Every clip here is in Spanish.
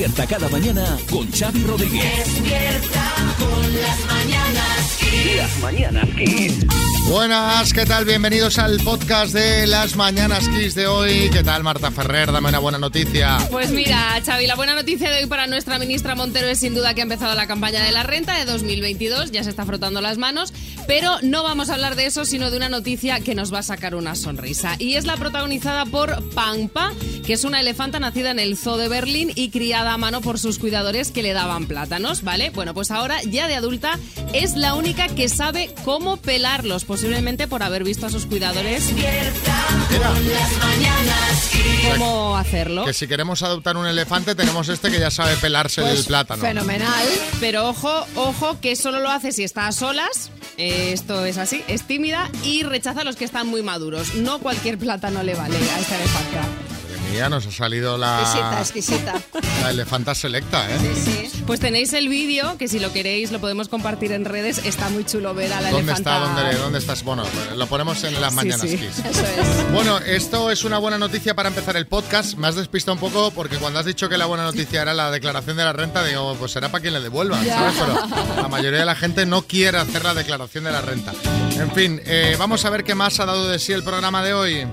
Despierta cada mañana con Xavi Rodríguez. Despierta con las mañanas Kiss. Buenas, ¿qué tal? Bienvenidos al podcast de las Mañanas Kiss de hoy. ¿Qué tal, Marta Ferrer? Dame una buena noticia. Pues mira, Xavi, la buena noticia de hoy para nuestra ministra Montero es sin duda que ha empezado la campaña de la renta de 2022, ya se está frotando las manos, pero no vamos a hablar de eso, sino de una noticia que nos va a sacar una sonrisa. Y es la protagonizada por Pampa, que es una elefanta nacida en el Zoo de Berlín y criada a mano por sus cuidadores que le daban plátanos, ¿vale? Bueno, pues ahora ya de adulta es la única que sabe cómo pelarlos, posiblemente por haber visto a sus cuidadores cómo hacerlo. Que si queremos adoptar un elefante, tenemos este que ya sabe pelarse Pues el plátano. Fenomenal. Pero ojo, ojo, que solo lo hace si está a solas. Eh, esto es así, es tímida y rechaza a los que están muy maduros. No cualquier plátano le vale a esta elefanta. Mía, nos ha salido Exquisita, la, exquisita. la elefanta selecta, ¿eh? Sí. Pues tenéis el vídeo, que si lo queréis lo podemos compartir en redes. Está muy chulo ver a la ¿Dónde elefanta. está? ¿Dónde, ¿Dónde estás? Bueno, lo ponemos en las Sí, Mañanas sí. Kiss. Eso es. Bueno, esto es una buena noticia para empezar el podcast. Me has despistado un poco porque cuando has dicho que la buena noticia era la declaración de la renta, digo, pues será para quien le devuelva, ¿sabes? Pero la mayoría de la gente no quiere hacer la declaración de la renta. En fin, eh, vamos a ver qué más ha dado de sí el programa de hoy.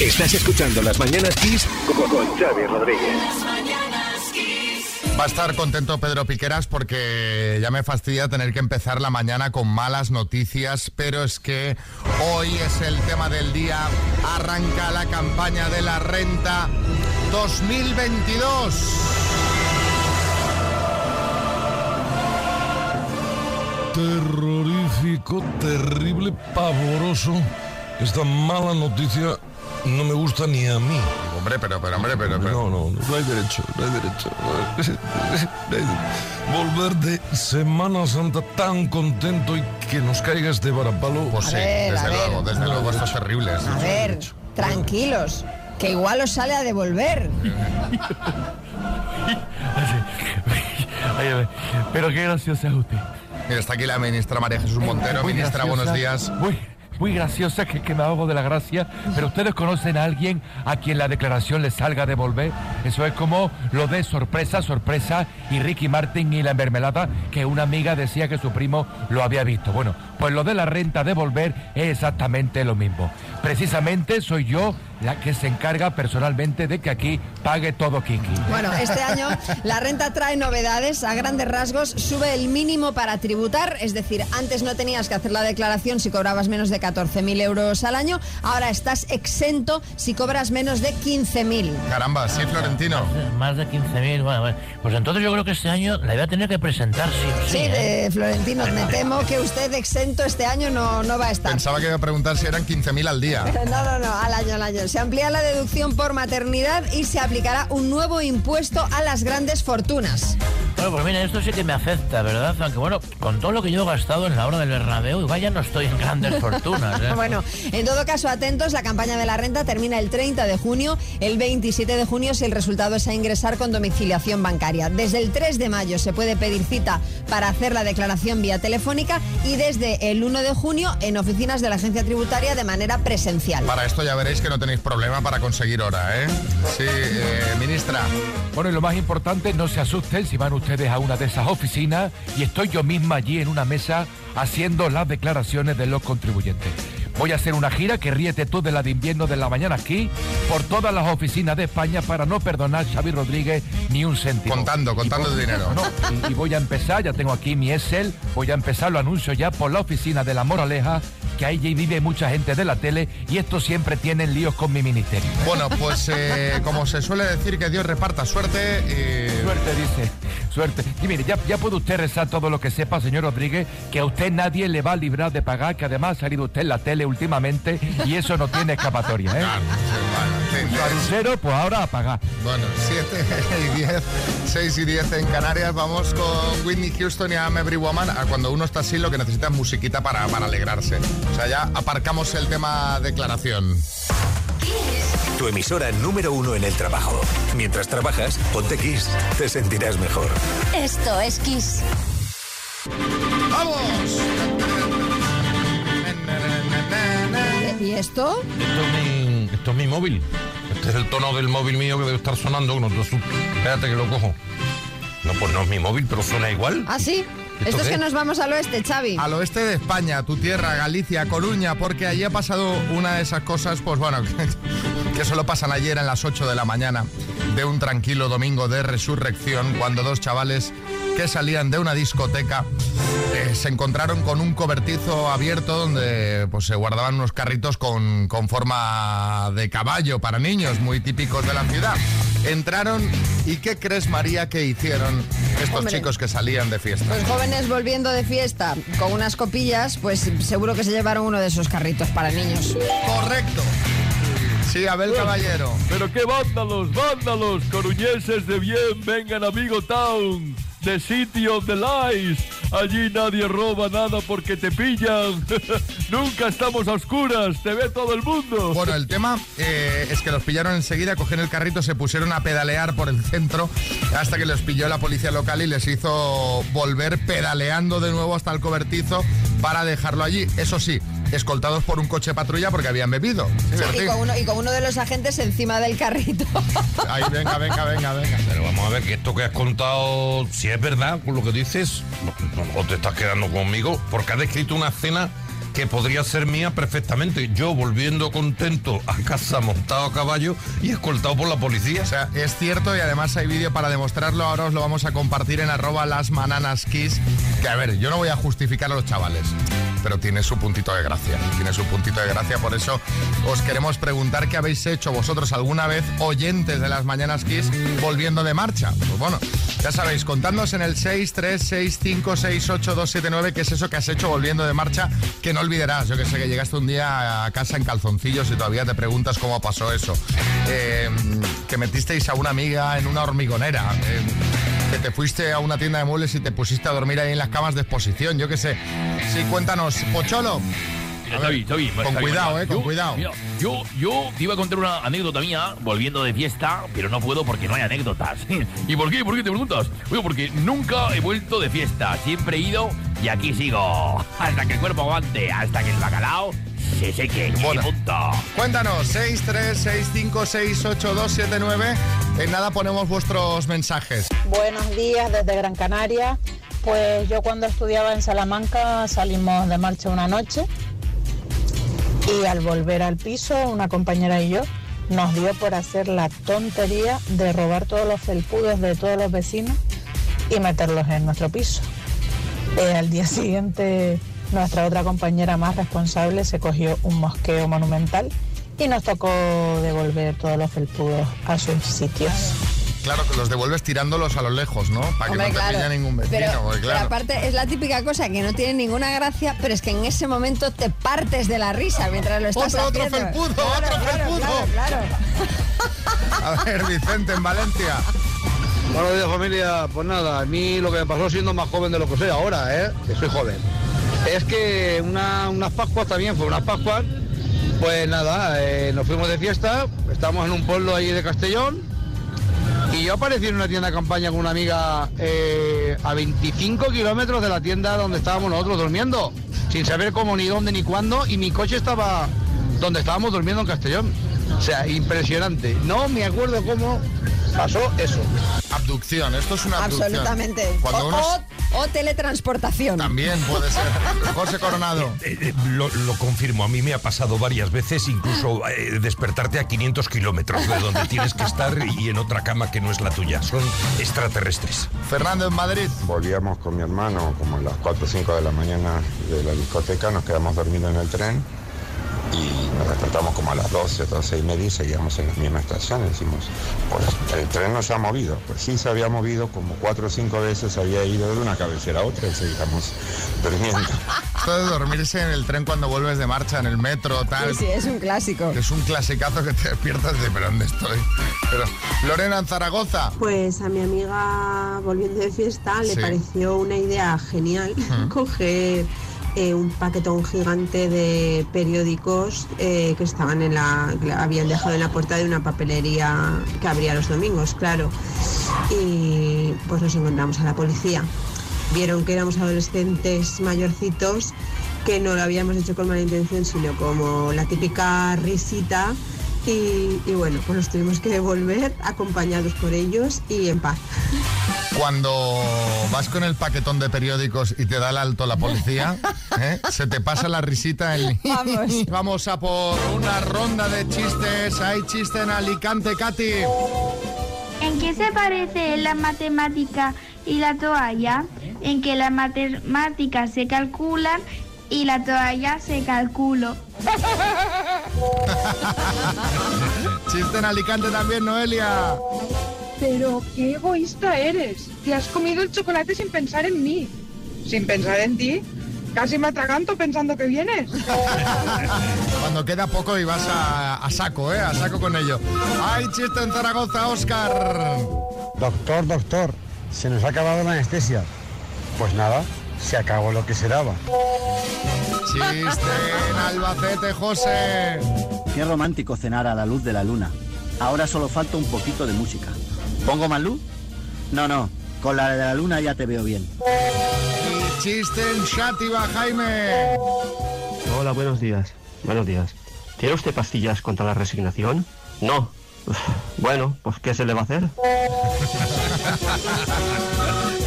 Estás escuchando Las mañanas Kiss con, con Xavi Rodríguez. Va a estar contento Pedro Piqueras porque ya me fastidia tener que empezar la mañana con malas noticias, pero es que hoy es el tema del día. Arranca la campaña de la renta 2022. terrorífico, terrible, pavoroso. Esta mala noticia no me gusta ni a mí. Hombre, pero, pero, hombre, pero, pero. No, no, no hay derecho, no hay derecho. No Volver de Semana Santa tan contento y que nos caiga este varapalo. Pues sí, ver, desde ver. luego, desde luego, esto es terrible. A sí. ver, tranquilos. Que igual os sale a devolver. Pero qué graciosa es usted. Mira, está aquí la ministra María Jesús Montero. Muy Ministra, graciosa, buenos días. Muy, muy graciosa, que, que me ahogo de la gracia. Pero ustedes conocen a alguien a quien la declaración le salga a devolver. Eso es como lo de sorpresa, sorpresa y Ricky Martin y la mermelada, que una amiga decía que su primo lo había visto. Bueno, pues lo de la renta devolver es exactamente lo mismo. Precisamente soy yo la que se encarga personalmente de que aquí pague todo Kiki. Bueno, este año la renta trae novedades. A grandes rasgos sube el mínimo para tributar. Es decir, antes no tenías que hacer la declaración si cobrabas menos de 14.000 euros al año. Ahora estás exento si cobras menos de 15.000. Caramba, sí, Florentino. Más de 15.000, bueno, bueno. Pues entonces yo creo que este año la voy a tener que presentar, sí o sí. Sí, ¿eh? eh, Florentino, me temo que usted exento este año no, no va a estar. Pensaba que iba a preguntar si eran 15.000 al día. No, no, no, al año, al año. Se amplía la deducción por maternidad y se aplicará un nuevo impuesto a las grandes fortunas. Bueno, pues mira, esto sí que me afecta, ¿verdad? Aunque bueno, con todo lo que yo he gastado en la hora del Bernabéu, igual ya no estoy en grandes fortunas, ¿eh? Bueno, en todo caso, atentos, la campaña de la renta termina el 30 de junio. El 27 de junio, si el resultado es a ingresar con domiciliación bancaria. Desde el 3 de mayo se puede pedir cita para hacer la declaración vía telefónica y desde el 1 de junio en oficinas de la agencia tributaria de manera presencial. Para esto ya veréis que no tenéis problema para conseguir hora, ¿eh? Sí, eh, ministra. Bueno, y lo más importante, no se asusten si van ustedes a una de esas oficinas y estoy yo misma allí en una mesa haciendo las declaraciones de los contribuyentes. Voy a hacer una gira que ríete tú de la de invierno de la mañana aquí por todas las oficinas de España para no perdonar a Xavi Rodríguez ni un céntimo. Contando, contando el dinero. No, y, y voy a empezar, ya tengo aquí mi Excel, voy a empezar, lo anuncio ya por la oficina de la Moraleja, que ahí vive mucha gente de la tele y estos siempre tienen líos con mi ministerio. Bueno, pues eh, como se suele decir, que Dios reparta suerte. Suerte, dice. Suerte. Y mire, ya, ya puede usted rezar todo lo que sepa, señor Rodríguez, que a usted nadie le va a librar de pagar, que además ha salido usted en la tele últimamente y eso no tiene escapatoria, ¿eh? Claro, sí, bueno, Carucero, pues ahora a pagar. Bueno, 7 y 10, 6 y 10 en Canarias. Vamos con Whitney Houston y I'm Every Woman. A cuando uno está así, lo que necesita es musiquita para, para alegrarse. O sea, ya aparcamos el tema declaración. Tu emisora número uno en el trabajo. Mientras trabajas, ponte Kiss. Te sentirás mejor. Esto es Kiss. ¡Vamos! Esto? Esto es mi, esto es mi móvil. Este es el tono del móvil mío que debe estar sonando. No, no, espérate que lo cojo. No, pues no es mi móvil, pero suena igual. ¿Ah, sí? ¿Esto Esto es que nos vamos al oeste, Xavi. Al oeste de España, tu tierra, Galicia, Coruña, porque allí ha pasado una de esas cosas, pues bueno, que solo pasan ayer a las 8 de la mañana de un tranquilo domingo de resurrección, cuando dos chavales que salían de una discoteca eh, se encontraron con un cobertizo abierto donde pues, se guardaban unos carritos con, con forma de caballo para niños, muy típicos de la ciudad. Entraron y ¿qué crees, María, que hicieron estos Hombre. chicos que salían de fiesta? Los jóvenes volviendo de fiesta con unas copillas, pues seguro que se llevaron uno de esos carritos para niños. Correcto. Sí, Abel Caballero. Pero qué vándalos, vándalos, coruñeses de bien, vengan amigo Town, the city of the lies. Allí nadie roba nada porque te pillan. Nunca estamos a oscuras, te ve todo el mundo. Bueno, el tema eh, es que los pillaron enseguida, cogieron el carrito, se pusieron a pedalear por el centro hasta que los pilló la policía local y les hizo volver pedaleando de nuevo hasta el cobertizo para dejarlo allí. Eso sí, escoltados por un coche patrulla porque habían bebido. Sí, Sí, Bertín. y, con uno, y con uno de los agentes encima del carrito. Ahí, venga, venga, venga, venga. Pero vamos a ver que esto que has contado, si es verdad con lo que dices, o te estás quedando conmigo, porque has descrito una escena que podría ser mía perfectamente. Yo volviendo contento a casa montado a caballo y escoltado por la policía. O sea, es cierto y además hay vídeo para demostrarlo. Ahora os lo vamos a compartir en arroba las mananas kiss. Que a ver, yo no voy a justificar a los chavales, pero tiene su puntito de gracia. Tiene su puntito de gracia. Por eso os queremos preguntar qué habéis hecho vosotros alguna vez, oyentes de las mañanas kiss, volviendo de marcha. Pues bueno, ya sabéis, contadnos en el 636568279 qué es eso que has hecho volviendo de marcha que no olvidarás. Yo que sé que llegaste un día a casa en calzoncillos y todavía te preguntas cómo pasó eso. Eh, que metisteis a una amiga en una hormigonera. Que te fuiste a una tienda de muebles y te pusiste a dormir ahí en las camas de exposición. Yo qué sé. Sí, cuéntanos, Pocholo. Mira, con cuidado, eh, con Yo- cuidado. mira, yo, yo te iba a contar una anécdota mía volviendo de fiesta, pero no puedo porque no hay anécdotas. ¿Y por qué? ¿Por qué te preguntas? Bueno, porque nunca he vuelto de fiesta. Siempre he ido y aquí sigo. Hasta que el cuerpo aguante, hasta que el bacalao se seque. Y Bueno. Cuéntanos, 636568279. En nada ponemos vuestros mensajes. Buenos días desde Gran Canaria. Pues yo cuando estudiaba en Salamanca salimos de marcha una noche y al volver al piso una compañera y yo nos dio por hacer la tontería de robar todos los felpudos de todos los vecinos y meterlos en nuestro piso. Eh, al día siguiente nuestra otra compañera más responsable se cogió un mosqueo monumental y nos tocó devolver todos los felpudos a sus sitios. Claro que los devuelves tirándolos a lo lejos, ¿no? Para que no te claro. pilla ningún vecino. pero, porque, pero claro. aparte es la típica cosa que no tiene ninguna gracia, pero es que en ese momento te partes de la risa mientras lo estás Otro, otro haciendo. felpudo, Claro, otro claro, felpudo. Claro, claro. A ver, Vicente, en Valencia. Buenos días familia, pues nada, a mí lo que me pasó siendo más joven de lo que soy ahora, ¿eh? que soy joven, es que una- unas Pascuas también, fue unas Pascuas, pues nada, eh, nos fuimos de fiesta, estamos en un pueblo allí de Castellón y yo aparecí en una tienda de campaña con una amiga eh, a 25 kilómetros de la tienda donde estábamos nosotros durmiendo, sin saber cómo, ni dónde, ni cuándo, y mi coche estaba donde estábamos durmiendo en Castellón. O sea, impresionante. No me acuerdo cómo pasó eso. Abducción, esto es una abducción. Absolutamente. Cuando o, uno o- o teletransportación. También puede ser. José Coronado. Eh, eh, lo, lo confirmo, a mí me ha pasado varias veces, incluso eh, despertarte a 500 kilómetros de donde tienes que estar y en otra cama que no es la tuya. Son extraterrestres. Fernando en Madrid. Volvíamos con mi hermano como a las 4 o 5 de la mañana de la discoteca, nos quedamos dormidos en el tren y nos despertamos como a las 12, 12 y media y seguíamos en la misma estación. Decimos, pues el tren no se ha movido. Pues sí se había movido como cuatro o cinco veces, había ido de una cabecera a otra y seguíamos durmiendo. Esto de dormirse en el tren cuando vuelves de marcha, en el metro, tal. Sí, sí, es un clásico. Es un clasicazo que te despiertas de, pero ¿dónde estoy? Pero, Lorena en Zaragoza. Pues a mi amiga volviendo de fiesta le Sí. pareció una idea genial Ujú. coger eh, un paquetón gigante de periódicos eh, que estaban en la habían dejado en la puerta de una papelería que abría los domingos, claro. Y pues nos encontramos a la policía. Vieron que éramos adolescentes mayorcitos que no lo habíamos hecho con mala intención, sino como la típica risita y, y bueno, pues nos tuvimos que devolver acompañados por ellos y en paz. Cuando vas con el paquetón de periódicos y te da el alto la policía, ¿eh? se te pasa la risita en... Vamos. Vamos a por una ronda de chistes. Hay chiste en Alicante, Katy. ¿En qué se parece la matemática y la toalla? En que las matemáticas se calculan y la toalla se calculo. Chiste en Alicante también, Noelia. Pero qué egoísta eres. Te has comido el chocolate sin pensar en mí. Sin pensar en ti. Casi me atraganto pensando que vienes. Cuando queda poco y vas a, a saco, ¿eh? A saco con ello. Hay chiste en Zaragoza, Oscar. Doctor, doctor, se nos ha acabado la anestesia. Pues nada, se acabó lo que se daba. Chiste en Albacete, José. Qué romántico cenar a la luz de la luna. Ahora solo falta un poquito de música. ¿Pongo más luz? No, no. Con la de la luna ya te veo bien. Chiste en Chátiva, Jaime. Hola, buenos días. Buenos días. ¿Tiene usted pastillas contra la resignación? No. Uf, Bueno, pues ¿qué se le va a hacer?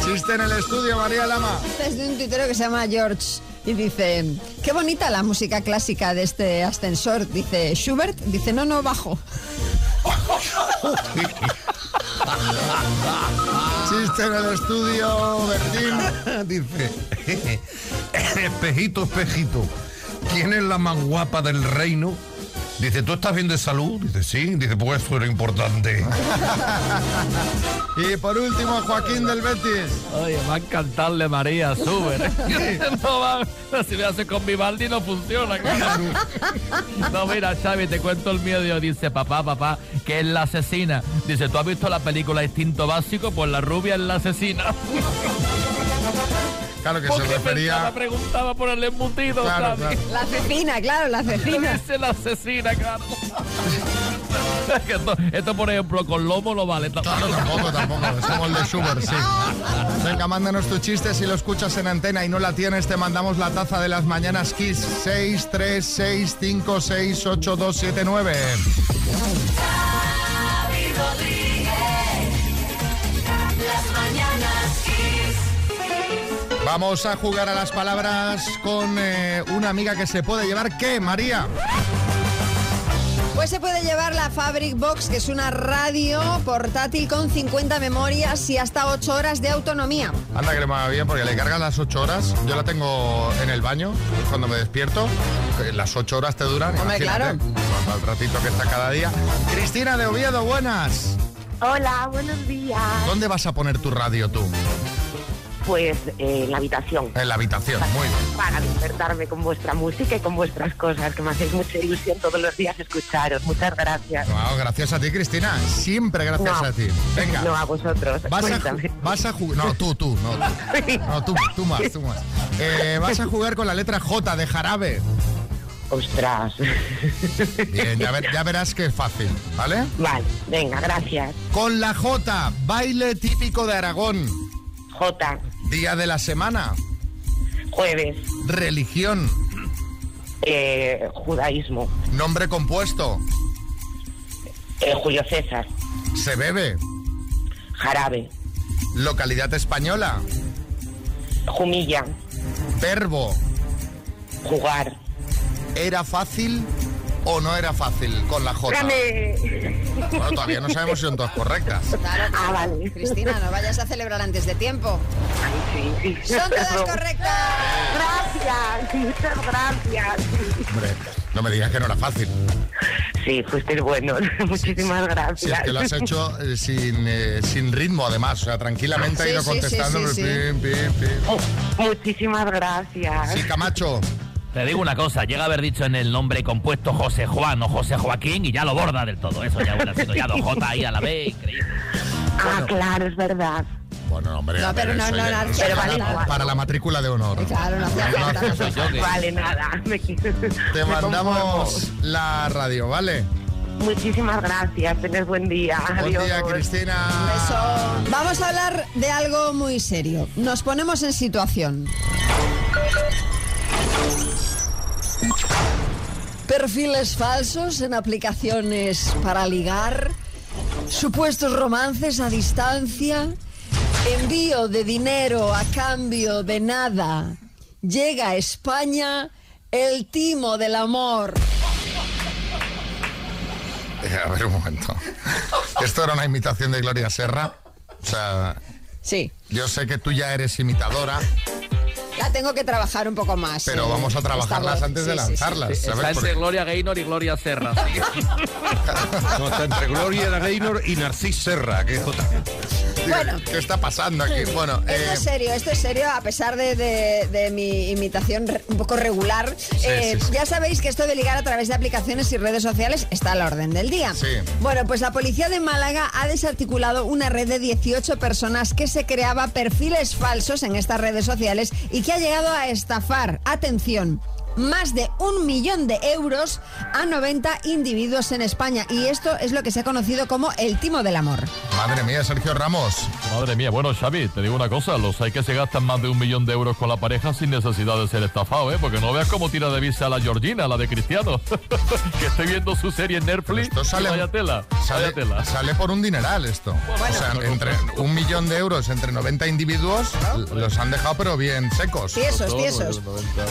Chiste en el estudio, María Lama. Es de un tuitero que se llama George y dice, qué bonita la música clásica de este ascensor. Dice, Schubert, dice, no, no, bajo. Chiste en el estudio, Bertín. Dice, espejito, espejito, ¿quién es la más guapa del reino? Dice, ¿tú estás bien de salud? Dice, sí. Dice, pues eso era importante. Y por último, Joaquín del Betis. Oye, va a encantarle María, sube. no va, si me hace con Vivaldi no funciona, claro. No, mira, Xavi, te cuento el miedo. Dice, papá, papá, que es la asesina. Dice, ¿tú has visto la película Instinto Básico? Pues la rubia es la asesina. Claro que Porque se refería. pensaba, preguntaba por el embutido. La asesina, claro, la asesina. Dice la asesina, claro. Es esto, esto, por ejemplo, con lomo no vale. Claro, tampoco, tampoco. Es como el de Schubert, sí. Venga, mándanos tu chiste si lo escuchas en antena y no la tienes, te mandamos la taza de las mañanas Kiss 6, 3, 6, 5, 6, 8, 2, 7, 9. Xavi Rodríguez. Las mañanas. Vamos a jugar a las palabras con eh, una amiga que se puede llevar. ¿Qué, María? Pues se puede llevar la Fabric Box, que es una radio portátil con 50 memorias y hasta 8 horas de autonomía. Anda que le va bien porque le cargas las 8 horas. Yo la tengo en el baño cuando me despierto. Las 8 horas te duran. Hombre, imagínate, cuando el ratito que está cada día. Cristina de Oviedo, buenas. Hola, buenos días. ¿Dónde vas a poner tu radio tú? Pues eh, en la habitación. En la habitación, muy bien. Para despertarme con vuestra música y con vuestras cosas, que me hacéis mucha ilusión todos los días escucharos. Muchas gracias. Wow, gracias a ti, Cristina. Siempre gracias No. a ti. Venga. No, a vosotros. Vas a, Cuéntame. ju- vas a jugar. No, tú, tú, no. Tú, no, tú, tú más, tú más. Eh, vas a jugar con la letra J de jarabe. Ostras. Bien, ya, ver- ya verás que es fácil, ¿vale? Vale, venga, gracias. Con la J, baile típico de Aragón. J. Día de la semana. Jueves. Religión. Eh, judaísmo. Nombre compuesto. Eh, Julio César. Se bebe. Jarabe. Localidad española. Jumilla. Verbo. Jugar. ¿Era fácil o no era fácil con la J? Dame. Bueno, todavía no sabemos si son todas correctas. Claro, Ah, vale. Cristina, no vayas a celebrar antes de tiempo. Sí, sí. Son todas correctas. Gracias, muchas gracias. Hombre, no me digas que no era fácil. Sí, fuiste bueno. Muchísimas gracias. Si es que lo has hecho eh, sin, eh, sin ritmo, además. O sea, tranquilamente ha ido sí, contestando. sí, sí, pim, pim, pim. Muchísimas gracias. Sí, Camacho. Te digo una cosa, llega a haber dicho en el nombre compuesto José Juan o José Joaquín y ya lo borda del todo. Eso ya hubiera sido ya dos J ahí a la vez, increíble. Ah, claro, es verdad. Bueno, hombre, No, ver, pero no, no, no, pero para, vale igual. para la matrícula de honor. Claro, no No, Vale, nada. Me. Te mandamos la radio, ¿vale? Muchísimas gracias. Tenés buen día. Buen Adiós. día, Cristina. Vamos a hablar de algo muy serio. Nos ponemos en situación. Perfiles falsos en aplicaciones para ligar, supuestos romances a distancia, envío de dinero a cambio de nada. Llega a España el timo del amor. Eh, a ver un momento. Esto era una imitación de Gloria Serra. O sea, Sí, yo sé que tú ya eres imitadora, la tengo que trabajar un poco más. pero eh, vamos a trabajarlas voz. antes de Sí, sí, sí. lanzarlas. Está entre Porque- Gloria Gaynor y Gloria Serra. No, está entre Gloria Gaynor y Narcís Serra, que es otra. Bueno. ¿Qué está pasando aquí? Bueno, Esto eh, es serio, esto es serio, a pesar de, de- de mi imitación un poco regular. Eh, sí, sí. Ya sabéis que esto de ligar a través de aplicaciones y redes sociales está a la orden del día. Bueno, pues la policía de Málaga ha desarticulado una red de 18 personas que se creaba perfiles falsos en estas redes sociales y que ha llegado a estafar, atención, más de un millón de euros a 90 individuos en España. Y esto es lo que se ha conocido como el timo del amor. Madre mía, Sergio Ramos. Madre mía, bueno, Xavi, te digo una cosa, los hay que se gastan más de un millón de euros con la pareja sin necesidad de ser estafado, ¿eh? Porque no veas cómo tira de vista a la Georgina, la de Cristiano, que estoy viendo su serie en Netflix. Esto sale- vaya tela, Sale, vaya tela. sale por un dineral esto. o sea, entre un millón de euros entre 90 individuos los han dejado pero bien secos. Tiesos, tiesos.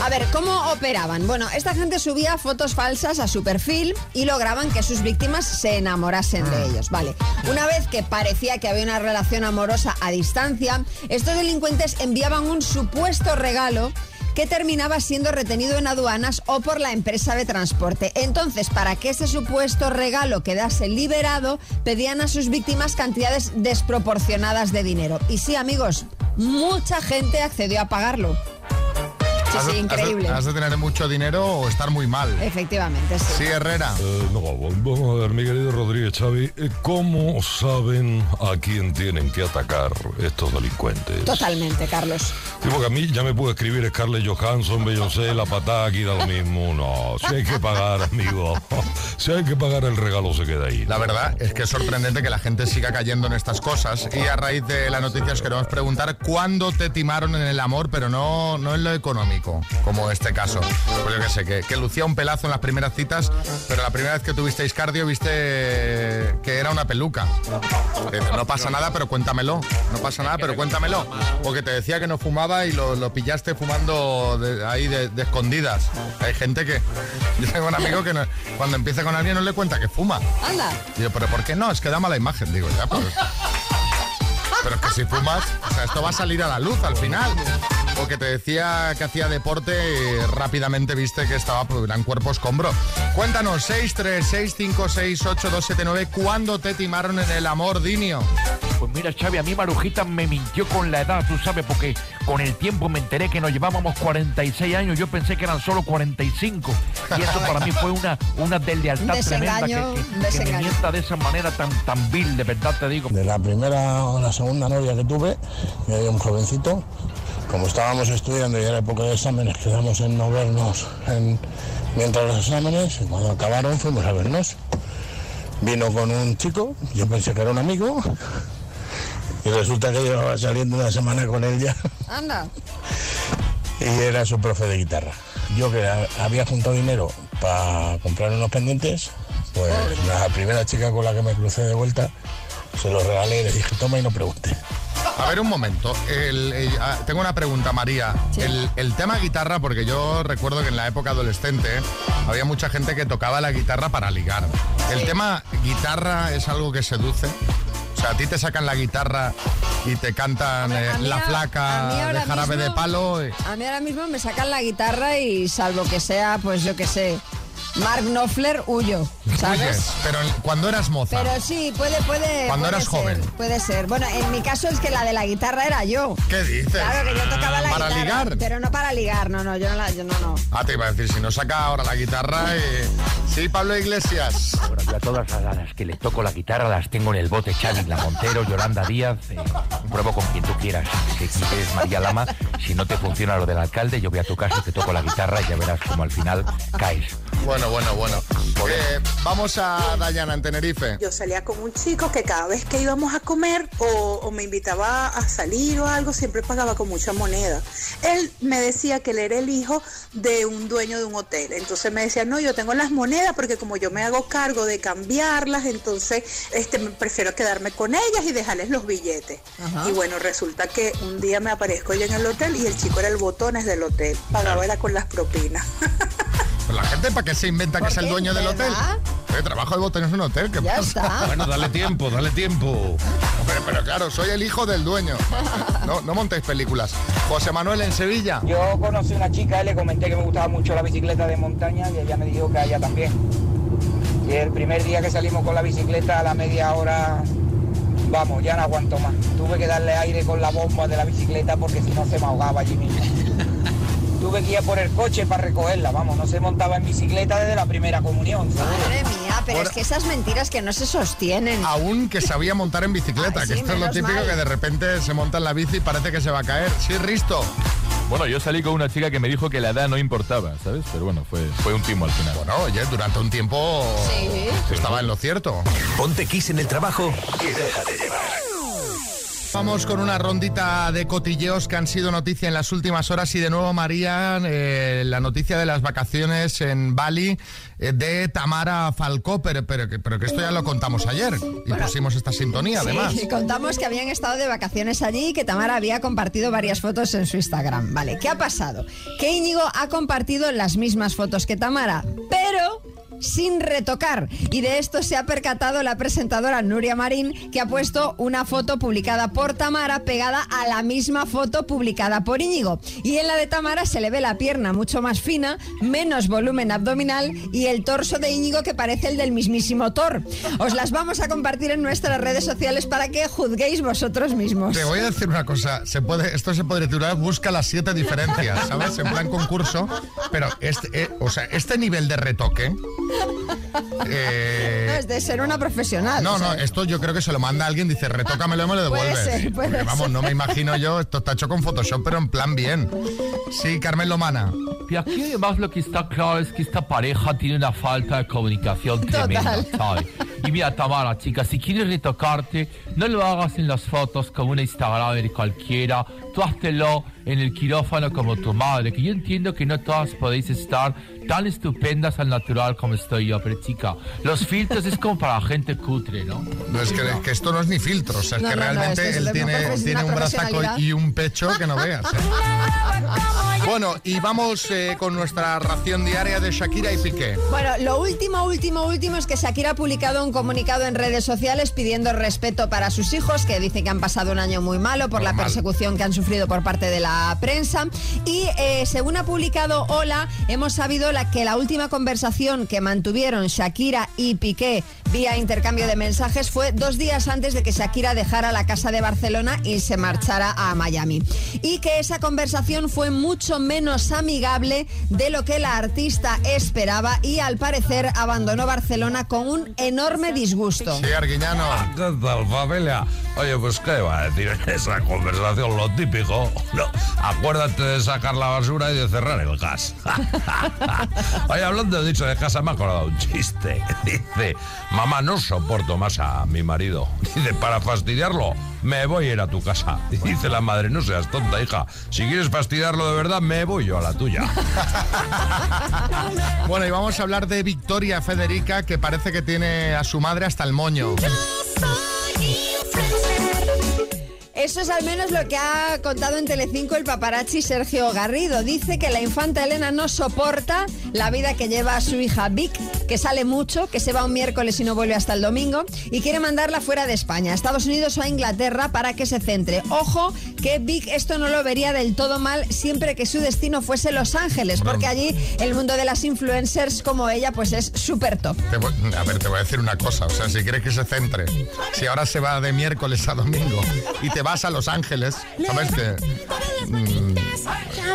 A ver, ¿cómo operaban? Bueno, esta gente subía fotos falsas a su perfil y lograban que sus víctimas se enamorasen de ellos. Vale. Una vez que parecía que había una relación amorosa a distancia, estos delincuentes enviaban un supuesto regalo que terminaba siendo retenido en aduanas o por la empresa de transporte. Entonces, para que ese supuesto regalo quedase liberado, pedían a sus víctimas cantidades desproporcionadas de dinero. Y sí, amigos, mucha gente accedió a pagarlo. Sí, Has sí, has de- increíble. Has de, tener mucho dinero o estar muy mal. Efectivamente, sí. Sí, Herrera. Eh, no, vamos a ver, mi querido Rodríguez Xavi, eh, ¿cómo saben a quién tienen que atacar estos delincuentes? Totalmente, Carlos. Tipo que a mí ya me puede escribir Scarlett Johansson, Beyoncé, la patada aquí da lo mismo. No, si hay que pagar, amigo. Si hay que pagar, el regalo se queda ahí. La verdad es que es sorprendente que la gente siga cayendo en estas cosas y a raíz de la noticia os queremos preguntar cuándo te timaron en el amor, pero no, no en lo económico, como este caso. Pues yo que sé, que, que lucía un pelazo en las primeras citas, pero la primera vez que tuvisteis cardio viste que era una peluca. No pasa nada, pero cuéntamelo. No pasa nada, pero cuéntamelo. Porque te decía que no fumaba y lo, lo pillaste fumando de- ahí de, de escondidas. Hay gente que... Yo tengo un amigo que no- cuando empieza con alguien no le cuenta que fuma. Anda. Digo, pero ¿por qué no? Es que da mala imagen, digo, ya, pero... Pero es que si fumas, o sea, esto va a salir a la luz al final. Porque te decía que hacía deporte y rápidamente viste que estaba pues, gran cuerpo escombro. Cuéntanos, 636568279, ¿cuándo te timaron en el amor, Dinio? Pues mira, Xavi, a mí Marujita me mintió con la edad, tú sabes, porque con el tiempo me enteré que nos llevábamos 46 años, yo pensé que eran solo 45. Y eso para mí fue una, una deslealtad Un tremenda que, que- que me mienta de esa manera tan, tan vil, de verdad te digo. De la primera o la segunda novia que tuve, yo era un jovencito, como estábamos estudiando y era época de exámenes, quedamos en no vernos en- mientras los exámenes, y cuando acabaron fuimos a vernos. Vino con un chico, yo pensé que era un amigo, y resulta que llevaba saliendo una semana con él ya, Anda. y era su profe de guitarra. Yo que ha- había juntado dinero para comprar unos pendientes, pues la primera chica con la que me crucé de vuelta, se los regalé y le dije, toma y no pregunte. A ver, un momento. El- el- ah, tengo una pregunta, María. El, el tema guitarra, porque yo recuerdo que en la época adolescente había mucha gente que tocaba la guitarra para ligar. ¿El tema guitarra es algo que seduce? Sea, a ti te sacan la guitarra y te cantan eh, a la a- a flaca ahora de jarabe mismo- de palo. y- A mí ahora mismo me sacan la guitarra y salvo que sea, pues yo que sé, Mark Knopfler, huyo, ¿sabes? Huyes, pero cuando eras moza. Pero sí, puede, puede. Cuando puede eras ser, joven. Puede ser. Bueno, en mi caso es que la de la guitarra era yo. ¿Qué dices? Claro que yo tocaba la ¿Para guitarra. ligar? Pero no para ligar, no, no, yo no la, yo no, no. Ah, te iba a decir, si no saca ahora la guitarra. eh, Sí, Pablo Iglesias. Bueno, yo a todas a las que le toco la guitarra las tengo en el bote, Xavi, la Montero, Yolanda Díaz, eh, pruebo con quien tú quieras. Si quieres María Lama, si no te funciona lo del alcalde, yo voy a tu casa y te toco la guitarra y ya verás como al final caes. Bueno, bueno, bueno. Eh, vamos a Dayana en Tenerife. Yo salía con un chico que cada vez que íbamos a comer o, o me invitaba a salir o algo, siempre pagaba con mucha moneda. Él me decía que él era el hijo de un dueño de un hotel. Entonces me decía, no, yo tengo las monedas porque como yo me hago cargo de cambiarlas, entonces este, me prefiero quedarme con ellas y dejarles los billetes. Ajá. Y bueno, resulta que un día me aparezco yo en el hotel y el chico era el botones del hotel. Pagaba era con las propinas. Pues la gente, ¿para qué se inventa que es el dueño del hotel? Eh, trabajo de botones en un hotel, ¿qué Ya pasa? está. Bueno, dale tiempo, dale tiempo. Pero, pero claro, soy el hijo del dueño. No, no montéis películas. José Manuel en Sevilla. Yo conocí una chica y le comenté que me gustaba mucho la bicicleta de montaña y ella me dijo que a ella también. Y el primer día que salimos con la bicicleta a la media hora, vamos, ya no aguanto más. Tuve que darle aire con la bomba de la bicicleta porque si no se me ahogaba allí mismo. Tuve que ir a por el coche para recogerla, vamos, no se montaba en bicicleta desde la primera comunión. Madre mía, pero es que esas mentiras que no se sostienen. Aún que sabía montar en bicicleta, que sí, esto es lo típico mal. que de repente se monta en la bici y parece que se va a caer. Sí, Risto. Bueno, yo salí con una chica que me dijo que la edad no importaba, ¿sabes? Pero bueno, fue, fue un timo al final. Bueno, oye, durante un tiempo estaba en lo cierto. Ponte Kiss en el trabajo y déjate llevar. Vamos con una rondita de cotilleos que han sido noticia en las últimas horas y de nuevo María, eh, la noticia de las vacaciones en Bali eh, de Tamara Falcó, pero, pero, pero que esto ya lo contamos ayer y pusimos esta sintonía además. Sí, contamos que habían estado de vacaciones allí y que Tamara había compartido varias fotos en su Instagram. Vale, ¿qué ha pasado? Que Íñigo ha compartido las mismas fotos que Tamara, pero sin retocar. Y de esto se ha percatado la presentadora Nuria Marín, que ha puesto una foto publicada por Tamara pegada a la misma foto publicada por Íñigo. Y en la de Tamara se le ve la pierna mucho más fina, menos volumen abdominal y el torso de Íñigo que parece el del mismísimo Thor. Os las vamos a compartir en nuestras redes sociales para que juzguéis vosotros mismos. Te voy a decir una cosa, esto se podría titular Busca las siete diferencias, ¿sabes? En plan concurso, pero este, eh, o sea, este nivel de retoque... eh, No, es de ser una profesional. No, o sea, no, esto yo creo que se lo manda alguien, dice, retócamelo y me lo Puede devuelves. ser, puede Porque, vamos, ser. no me imagino yo, esto está hecho con Photoshop, pero en plan bien. Sí, Carmen Lomana. Y aquí además lo que está claro es que esta pareja tiene una falta de comunicación tremenda, ¿sabes? Y mira, Tamara, chica, si quieres retocarte, no lo hagas en las fotos como una Instagram de cualquiera. Tú háztelo en el quirófano como tu madre, que yo entiendo que no todas podéis estar tan estupendas al natural como estoy yo, pero chica, los filtros es como para gente cutre, ¿no? No, es que, es que esto no es ni filtro, o sea, es No, que no, realmente es él tiene, tiene un brazaco y un pecho que no veas. ¿eh? Bueno, y vamos eh, con nuestra ración diaria de Shakira y Piqué. Bueno, lo último, último, último es que Shakira ha publicado un comunicado en redes sociales pidiendo respeto para sus hijos, que dice que han pasado un año muy malo por la persecución que han sufrido por parte de la prensa. Y eh, según ha publicado Hola, hemos sabido la, que la última conversación que mantuvieron Shakira y Piqué vía intercambio de mensajes fue dos días antes de que Shakira dejara la casa de Barcelona y se marchara a Miami. Y que esa conversación fue mucho menos amigable de lo que la artista esperaba y al parecer abandonó Barcelona con un enorme disgusto. Sí, Arguiñano. ¿Qué tal, familia? Oye, pues, ¿qué va a decir en esa conversación? Lo típico. No, acuérdate de sacar la basura y de cerrar el gas. Oye, hablando de dicho de casa, me ha acordado un chiste. Dice, mamá, no soporto más a mi marido. Dice, para fastidiarlo, me voy a ir a tu casa. Y dice la madre, no seas tonta, hija. Si quieres fastidiarlo de verdad, me voy yo a la tuya. Bueno, y vamos a hablar de Victoria Federica, que parece que tiene a su madre hasta el moño. Eso es al menos lo que ha contado en Telecinco el paparazzi Sergio Garrido. Dice que la infanta Elena no soporta la vida que lleva su hija Vic, que sale mucho, que se va un miércoles y no vuelve hasta el domingo, y quiere mandarla fuera de España, a Estados Unidos o a Inglaterra para que se centre. Ojo, que Vic esto no lo vería del todo mal siempre que su destino fuese Los Ángeles, porque allí el mundo de las influencers como ella pues es súper top. Voy- a ver, te voy a decir una cosa. O sea, si quieres que se centre, si ahora se va de miércoles a domingo y te vas a Los Ángeles, sabes que. mm,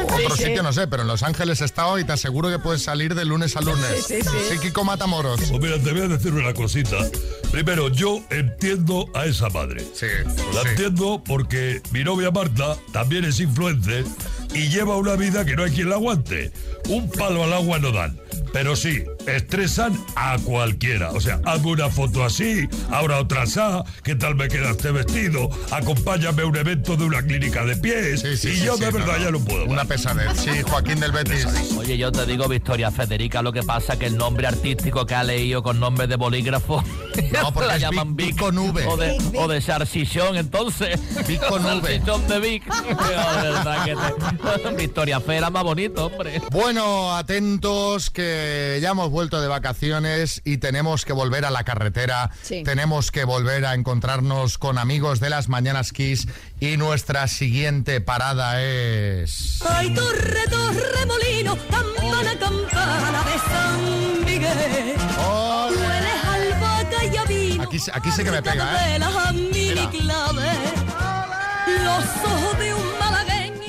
otro Sí, sí. sitio no sé, pero en Los Ángeles he estado y te aseguro que puedes salir de lunes a lunes. Sí, sí, sí. Kiko Matamoros. Pues mira, te voy a decir una cosita. Primero, yo entiendo a esa madre. Sí. La entiendo porque mi novia Marta también es influencer y lleva una vida que no hay quien la aguante. Un palo al agua no dan. Pero sí, estresan a cualquiera. O sea, hazme una foto así, ahora otra así, ¿qué tal me queda este vestido? Acompáñame a un evento de una clínica de pies. Sí, sí, y sí, yo sí, de verdad no. ya no puedo. Una pesadez. Sí, Joaquín del Betis. Oye, yo te digo, Victoria Federica, lo que pasa que el nombre artístico que ha leído con nombre de bolígrafo No, porque la es llaman Vic- Vic, con V. O de, o de entonces. Vic con V. De Vic. Victoria Fera más bonito, hombre. Bueno, atentos que ya hemos vuelto de vacaciones y tenemos que volver a la carretera. Sí. Tenemos que volver a encontrarnos con amigos de las Mañanas Kiss y nuestra siguiente parada es... Ay, torre, torre, molino, campana, campana de San Miguel. Hueles albahaca y a vino. Aquí, aquí sí que me pega, ¿eh? Los ojos de un